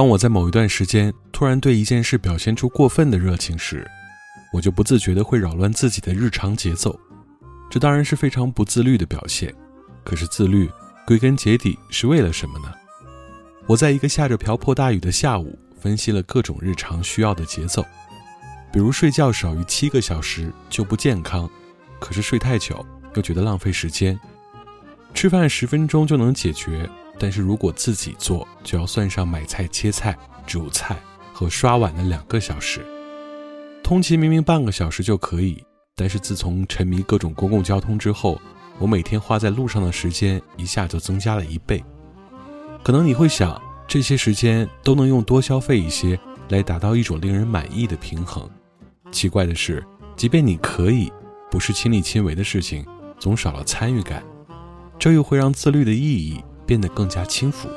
当我在某一段时间突然对一件事表现出过分的热情时，我就不自觉的会扰乱自己的日常节奏。这当然是非常不自律的表现。可是自律归根结底是为了什么呢？我在一个下着瓢泼大雨的下午，分析了各种日常需要的节奏，比如睡觉少于七个小时就不健康，可是睡太久又觉得浪费时间；吃饭十分钟就能解决。但是如果自己做，就要算上买菜、切菜、煮菜和刷碗的两个小时。通勤明明半个小时就可以，但是自从沉迷各种公共交通之后，我每天花在路上的时间一下就增加了一倍。可能你会想，这些时间都能用多消费一些来达到一种令人满意的平衡。奇怪的是，即便你可以，不是亲力亲为的事情，总少了参与感，这又会让自律的意义。变得更加轻浮，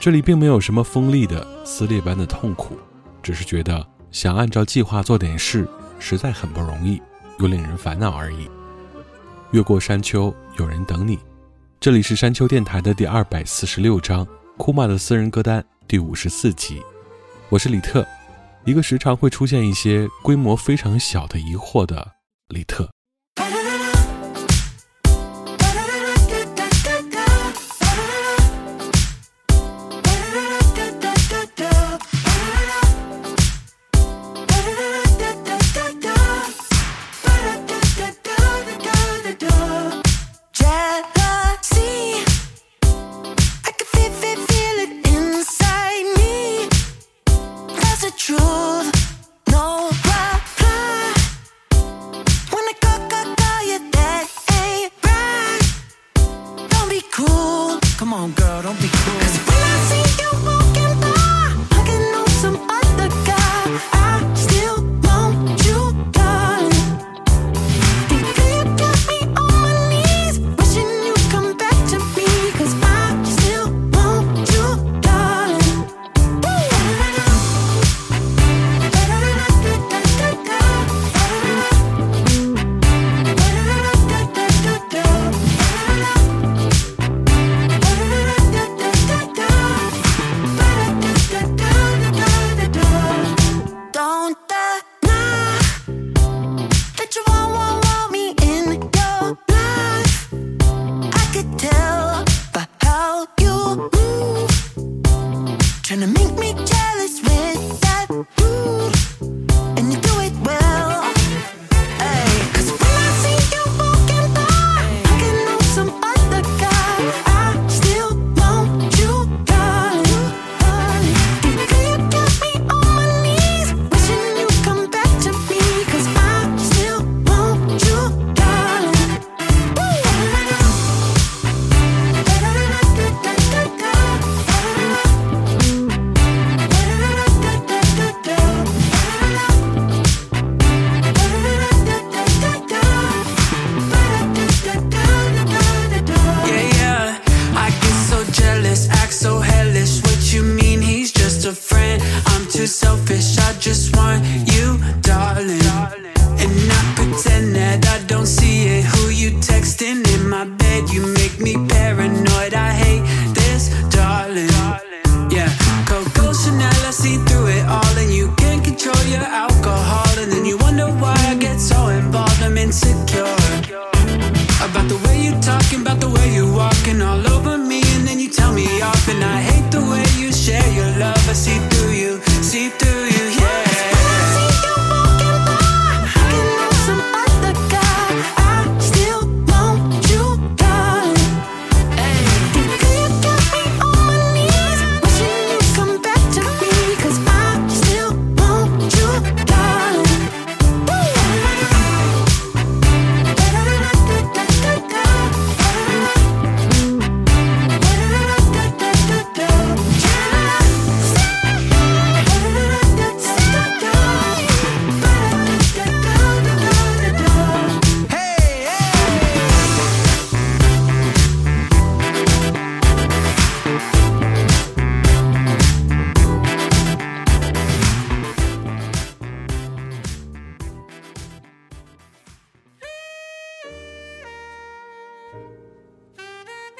这里并没有什么锋利的撕裂般的痛苦，只是觉得想按照计划做点事实在很不容易，又令人烦恼而已。越过山丘，有人等你。这里是山丘电台的第二百四十六章《库玛的私人歌单》第五十四集，我是李特，一个时常会出现一些规模非常小的疑惑的李特。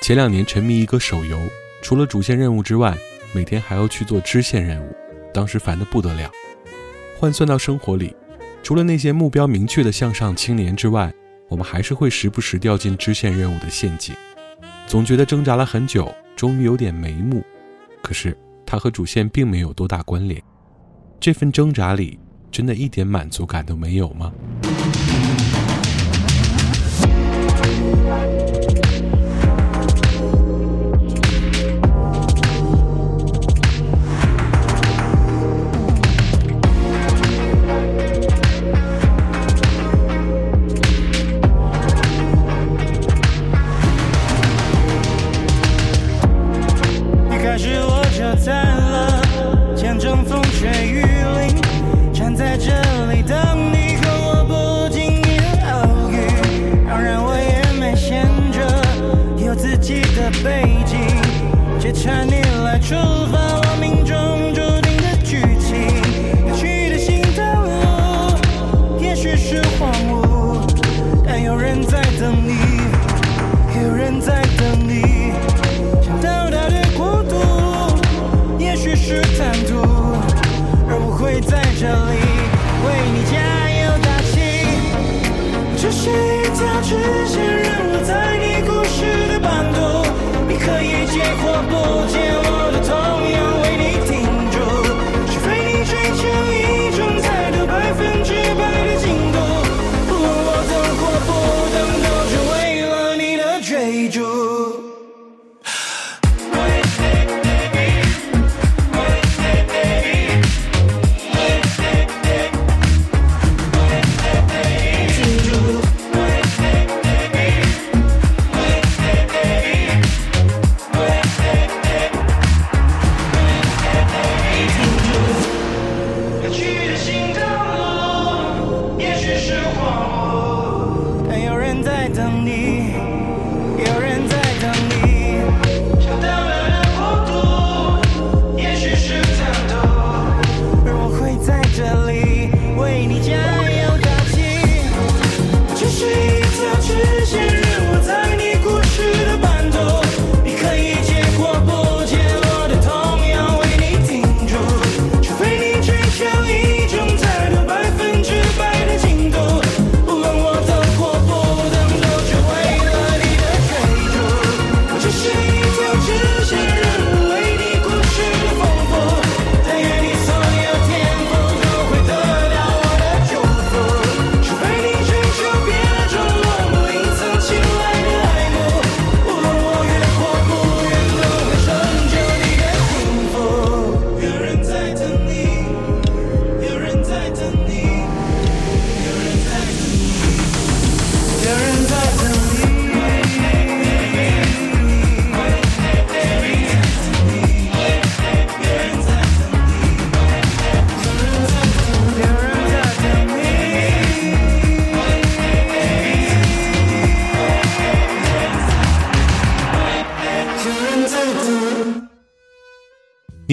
前两年沉迷一个手游，除了主线任务之外，每天还要去做支线任务，当时烦得不得了。换算到生活里，除了那些目标明确的向上青年之外，我们还是会时不时掉进支线任务的陷阱。总觉得挣扎了很久，终于有点眉目，可是它和主线并没有多大关联。这份挣扎里，真的一点满足感都没有吗？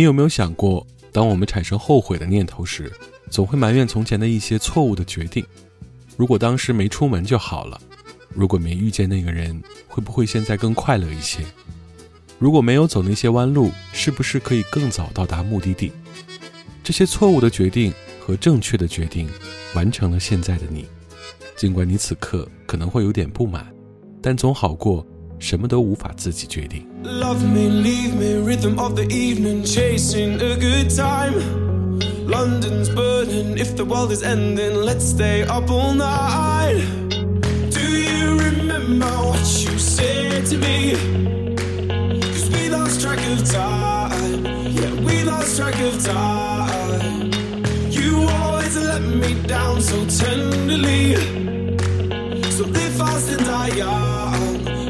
你有没有想过，当我们产生后悔的念头时，总会埋怨从前的一些错误的决定？如果当时没出门就好了，如果没遇见那个人，会不会现在更快乐一些？如果没有走那些弯路，是不是可以更早到达目的地？这些错误的决定和正确的决定，完成了现在的你。尽管你此刻可能会有点不满，但总好过。什么都无法自己决定。 Love me, leave me, rhythm of the evening, chasing a good time. London's burning, if the world is ending, let's stay up all night. Do you remember what you said to me? Cause we lost track of time, yeah, we lost track of time. You always let me down so tenderly. So live fast and die young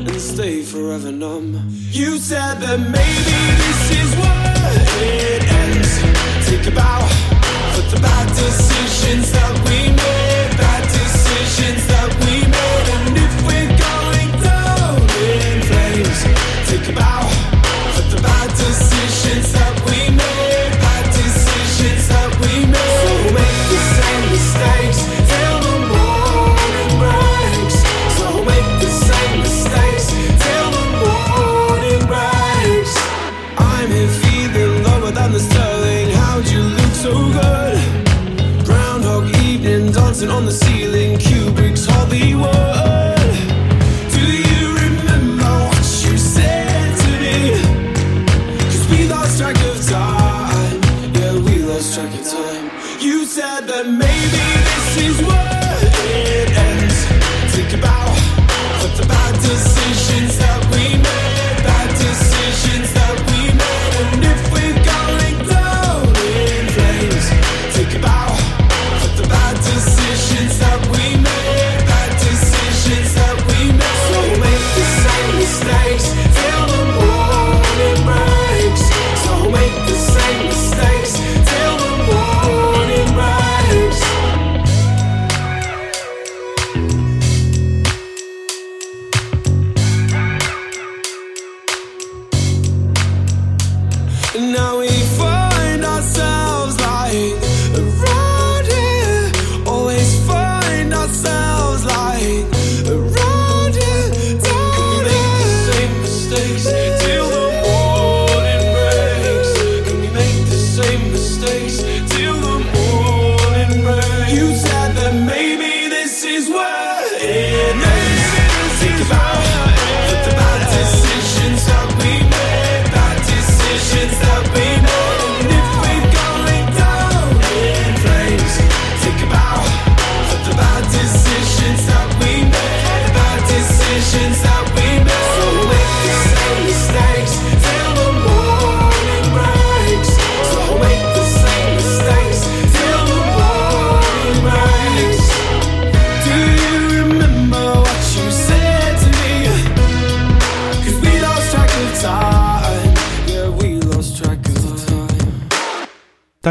and stay forever numb. You said that maybe this is where it ends. Take a bow for the bad decisions that we made, bad decisions that we made. And if we're going down in flames, take a bow for the bad decisions that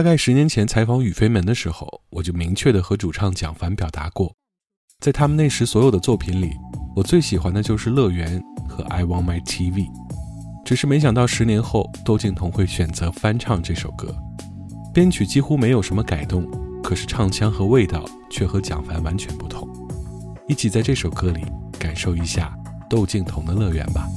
大概十年前采访雨飞门的时候，我就明确的和主唱蒋凡表达过，在他们那时所有的作品里，我最喜欢的就是《乐园》和《I Want My TV》。只是没想到十年后，窦靖童会选择翻唱这首歌，编曲几乎没有什么改动，可是唱腔和味道却和蒋凡完全不同。一起在这首歌里感受一下窦靖童的《乐园》吧。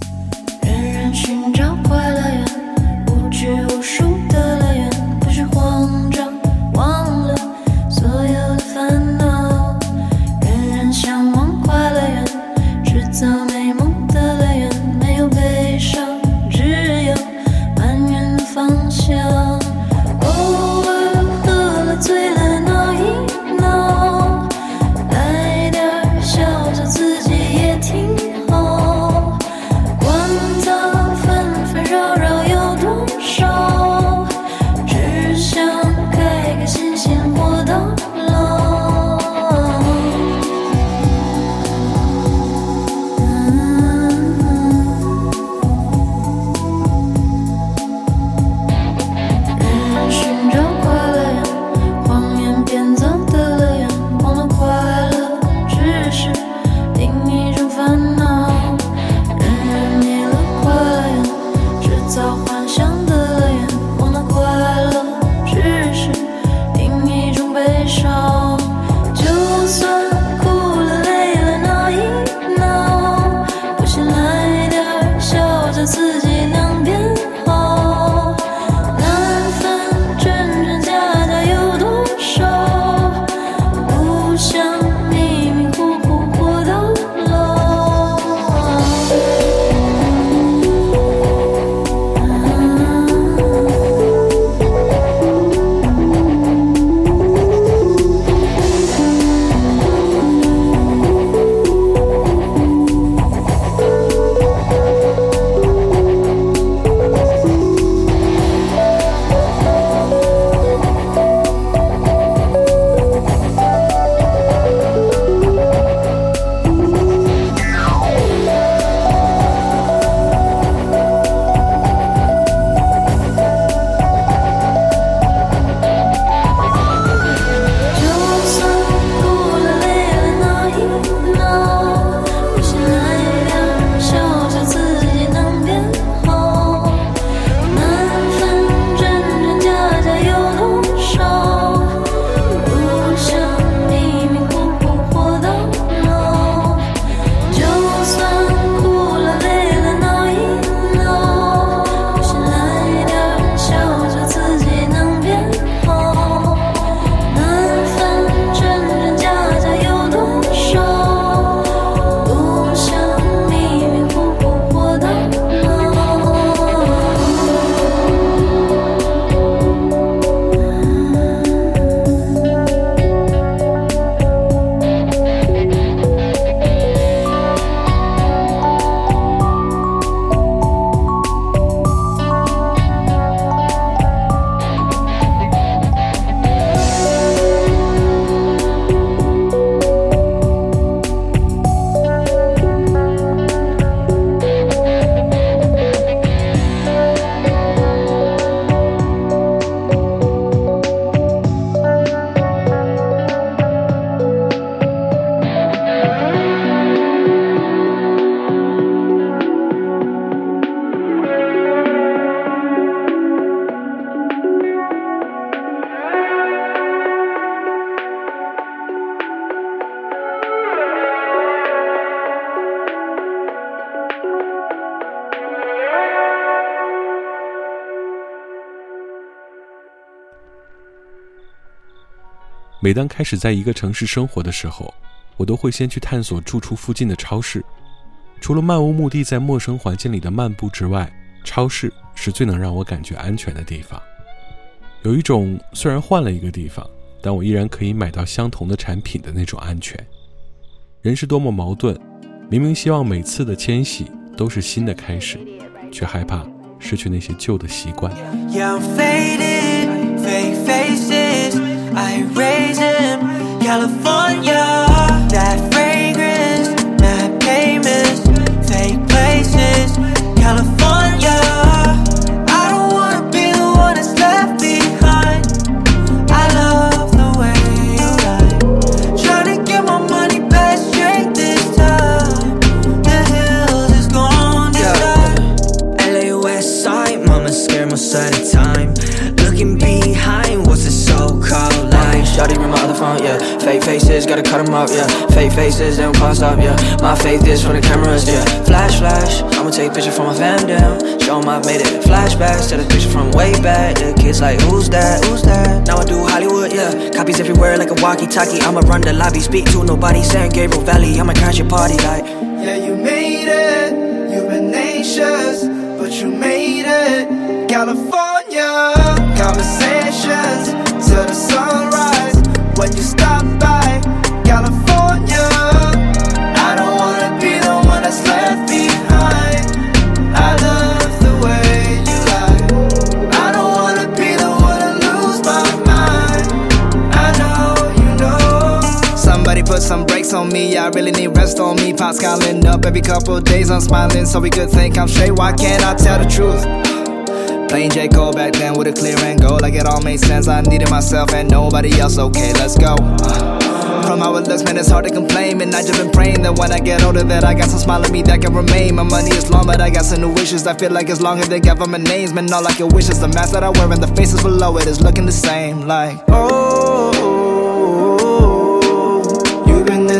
每当开始在一个城市生活的时候，我都会先去探索住处附近的超市。除了漫无目的在陌生环境里的漫步之外，超市是最能让我感觉安全的地方。有一种虽然换了一个地方，但我依然可以买到相同的产品的那种安全。人是多么矛盾，明明希望每次的迁徙都是新的开始，却害怕失去那些旧的习惯。I raise him California Faces gotta cut them up, yeah. Fake faces, they don't pass up, yeah. My faith is from the cameras, yeah. Flash, flash, I'ma take a picture from my fam down. Show them I made it. Flashbacks to the picture from way back. The kids like, who's that? Who's that? Now I do Hollywood, yeah. Copies everywhere like a walkie talkie. I'ma run the lobby, speak to nobody. San Gabriel Valley, I'ma crash your party like. Yeah, you made it. You've been anxious, but you made it. California, conversations till the sun. I really need rest on me. Pops calling up every couple days, I'm smiling so we could think I'm straight. Why can't I tell the truth? Playing J. Cole back then with a clear and goal, like it all made sense. I needed myself and nobody else, okay, let's go. From how it looks, man, it's hard to complain. And I just been praying that when I get older, that I got some smile on me that can remain. My money is long, but I got some new wishes. I feel like as long as they government names, man, all I can wish is the mask that I wear and the faces below it is looking the same. Like, oh.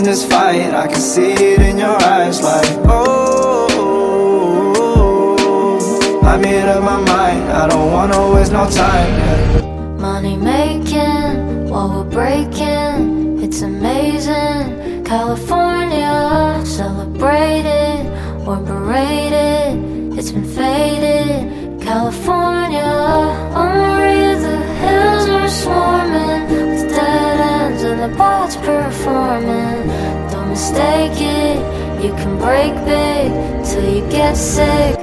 this fight. I can see it in your eyes, like, oh. I made up my mind, I don't wanna waste no time. Yeah. Money making, while we're breaking, it's amazing. California, celebrated, we're berated, it's been faded. California. You can break big till you get sick.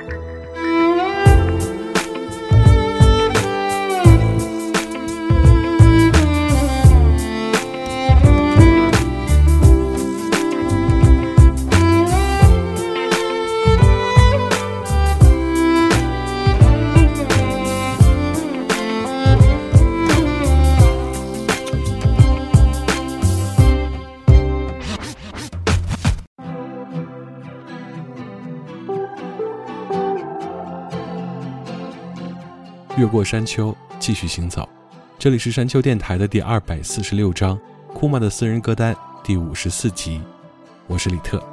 过山丘，继续行走。这里是山丘电台的第二百四十六章，《库玛的私人歌单》第五十四集。我是李特。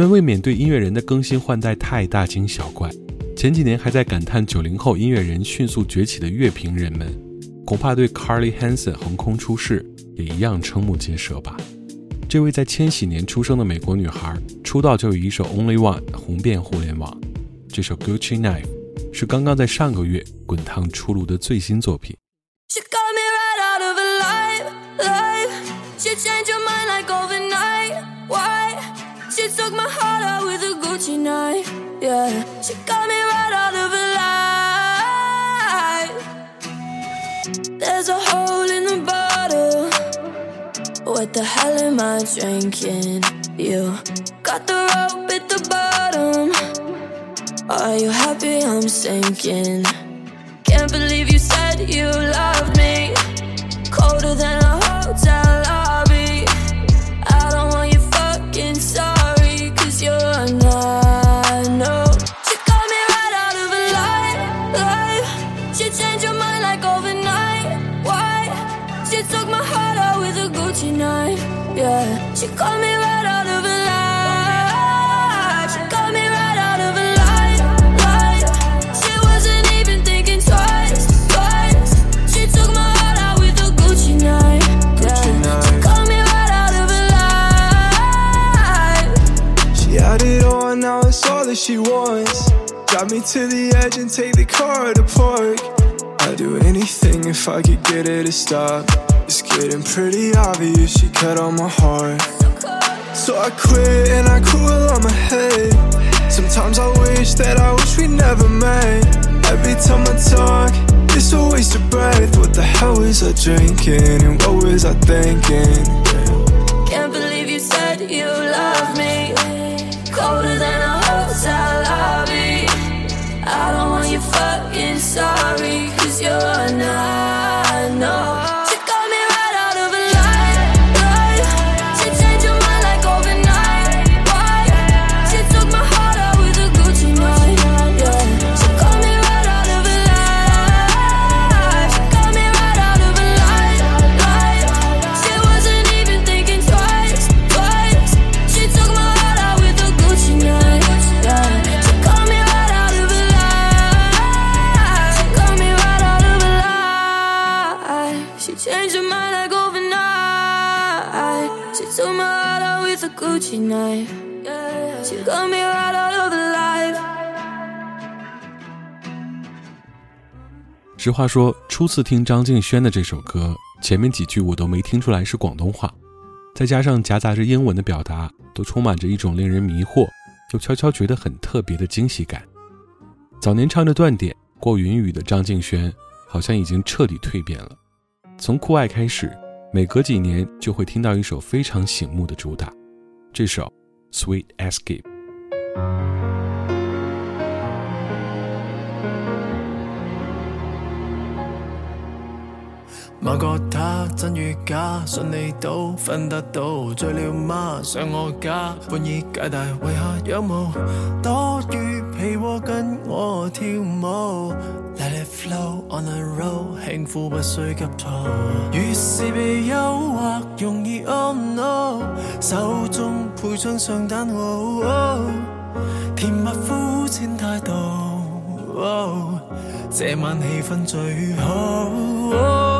们未免对音乐人的更新换代太大惊小怪。前几年还在感叹九零后音乐人迅速崛起的乐评人们，恐怕对 Carly Hansen 横空出世也一样瞠目结舌吧？这位在千禧年出生的美国女孩，出道就有一首 Only One 红遍互联网。这首 Gucci k n i f e 是刚刚在上个月滚烫出炉的最新作品。my heart out with a Gucci knife. Yeah, she got me right out of alive. There's a hole in the bottle. What the hell am I drinking? You got the rope at the bottom. Are you happy I'm sinking? Can't believe you said you loved me. Colder than a hotel. me to the edge and take the car to park. I'd do anything if I could get her to stop. It's getting pretty obvious she cut on my heart. So I quit and I cool on my head. Sometimes I wish that I wish we never met. Every time I talk, it's a waste of breath. What the hell was I drinking and what was I thinking? Can't believe you said you love me. 实话说，初次听张敬轩的这首歌，前面几句我都没听出来是广东话，再加上夹杂着英文的表达，都充满着一种令人迷惑又悄悄觉得很特别的惊喜感。早年唱着断点过云雨的张敬轩，好像已经彻底蜕变了。从酷爱开始，每隔几年就会听到一首非常醒目的主打，这首《Sweet Escape》。某个他真與假，信你都分得到。醉了嗎？上我家，半衣解大，為何仰慕？躲于被窝跟我跳舞，Let it flow on the road，慶呼，不需急躁。越是被诱惑，容易懊惱，手中配雙上單，甜蜜苦甜太度。這晚氣氛最好。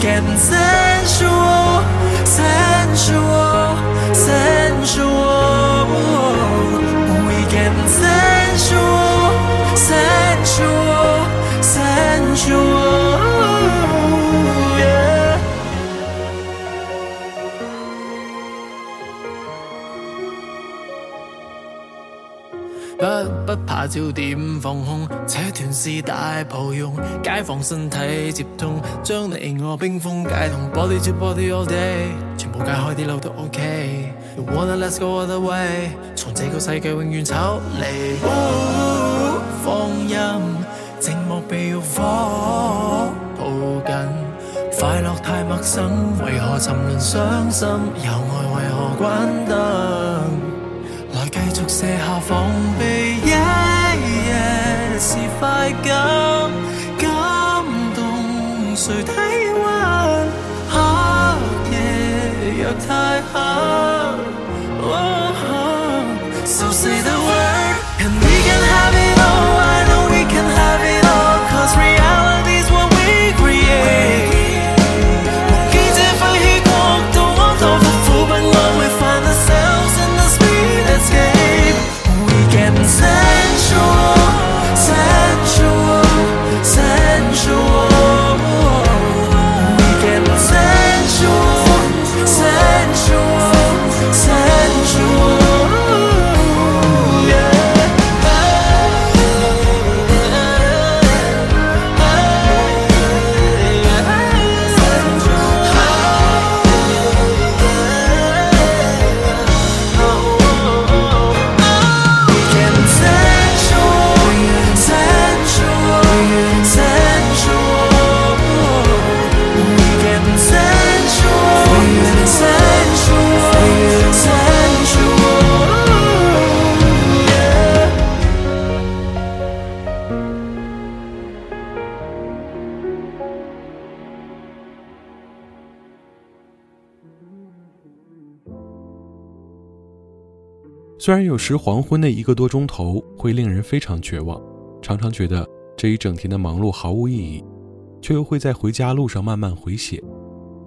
getting sensual. sensual. 焦点放空，扯断是大抱用，解放身体接通，将你我冰封解同 body to body a l l day，全部解开啲漏都 OK。You wanna let's go other way，从这个世界永远抽离。放任寂寞被欲火抱紧，快乐太陌生，为何沉沦伤心？有爱为何关灯？来继续卸下防备。是快感，感动谁体温？黑夜若太黑虽然有时黄昏的一个多钟头会令人非常绝望，常常觉得这一整天的忙碌毫无意义，却又会在回家路上慢慢回血。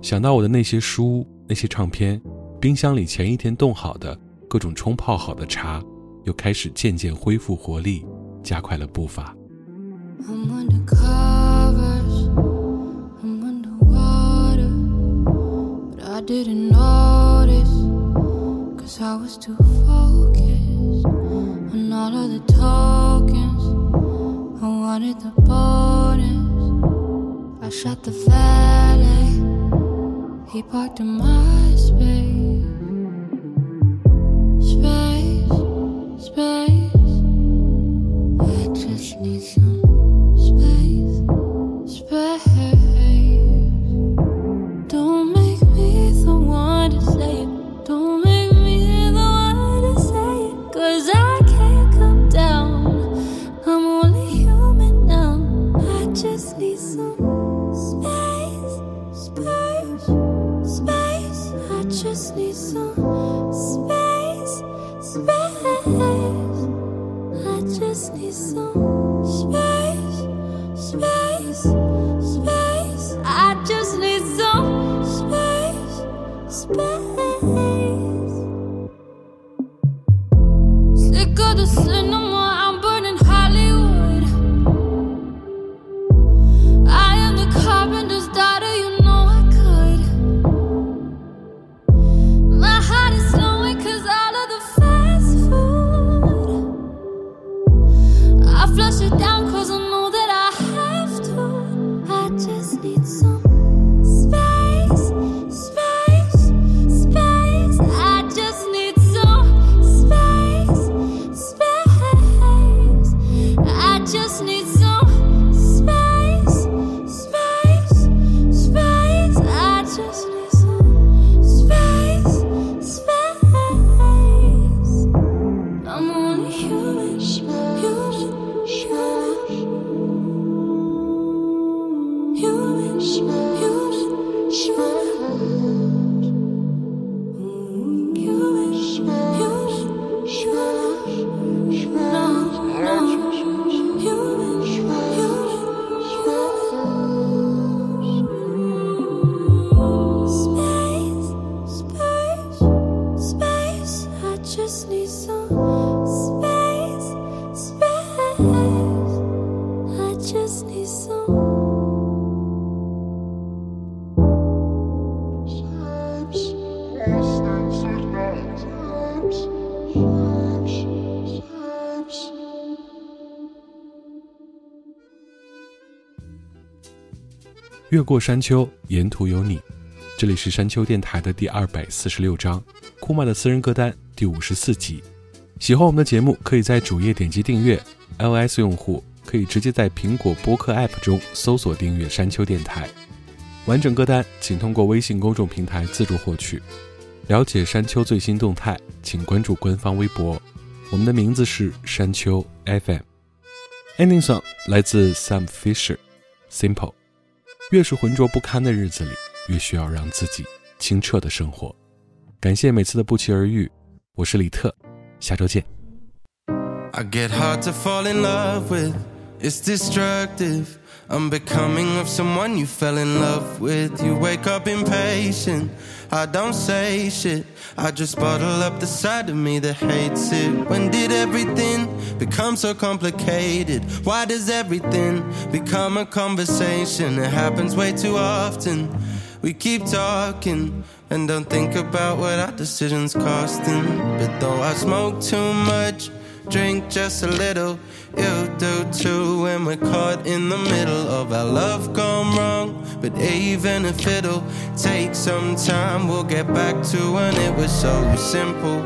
想到我的那些书、那些唱片，冰箱里前一天冻好的各种冲泡好的茶，又开始渐渐恢复活力，加快了步伐。Cause I was too focused on all of the tokens. I wanted the bonus. I shot the valet. He parked in my space. 越过山丘，沿途有你。这里是山丘电台的第二百四十六章，库玛的私人歌单第五十四集。喜欢我们的节目，可以在主页点击订阅。iOS 用户可以直接在苹果播客 App 中搜索订阅山丘电台。完整歌单请通过微信公众平台自助获取。了解山丘最新动态，请关注官方微博。我们的名字是山丘 FM。Ending song 来自 Sam Fisher，Simple。越是浑浊不堪的日子里，越需要让自己清澈的生活。感谢每次的不期而遇，我是李特，下周见。Unbecoming of someone you fell in love with. You wake up impatient. I don't say shit. I just bottle up the side of me that hates it. When did everything become so complicated? Why does everything become a conversation? It happens way too often. We keep talking and don't think about what our decisions costing. But though I smoke too much, drink just a little. You do too when we're caught in the middle of our love gone wrong. But even if it'll take some time, we'll get back to when it was so simple.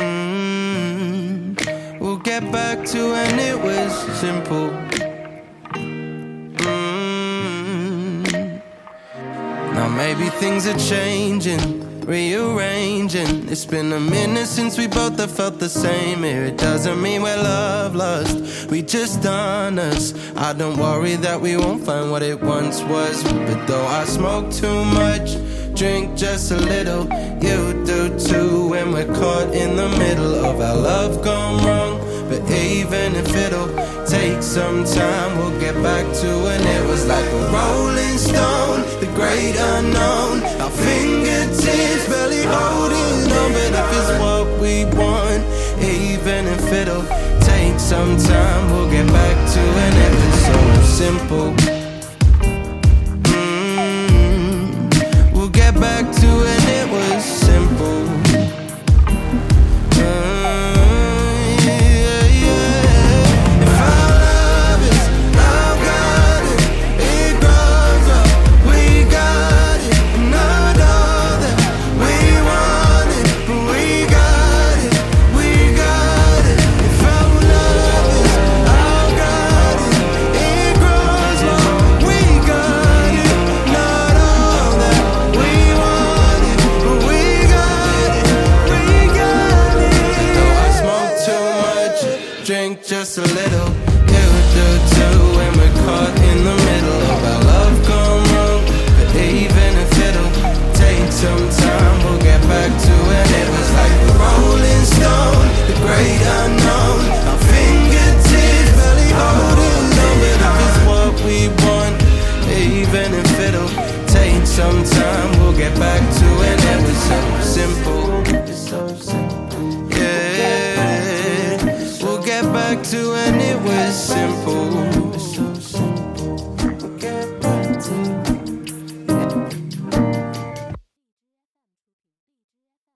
Mm-hmm. We'll get back to when it was simple. mm Now maybe things are changing rearranging. It's been a minute since we both have felt the same here. It doesn't mean we're love lost, we just honest. I don't worry that we won't find what it once was. But though I smoke too much, drink just a little, you do too. When we're caught in the middle of our love gone wrong, but even if it'll take some time, we'll get back to it. It was like a rolling stone, the great unknown. Our fingertips barely holding on, but if it's what we want, even if it'll take some time, we'll get back to it. It was so simple. Mm -hmm. We'll get back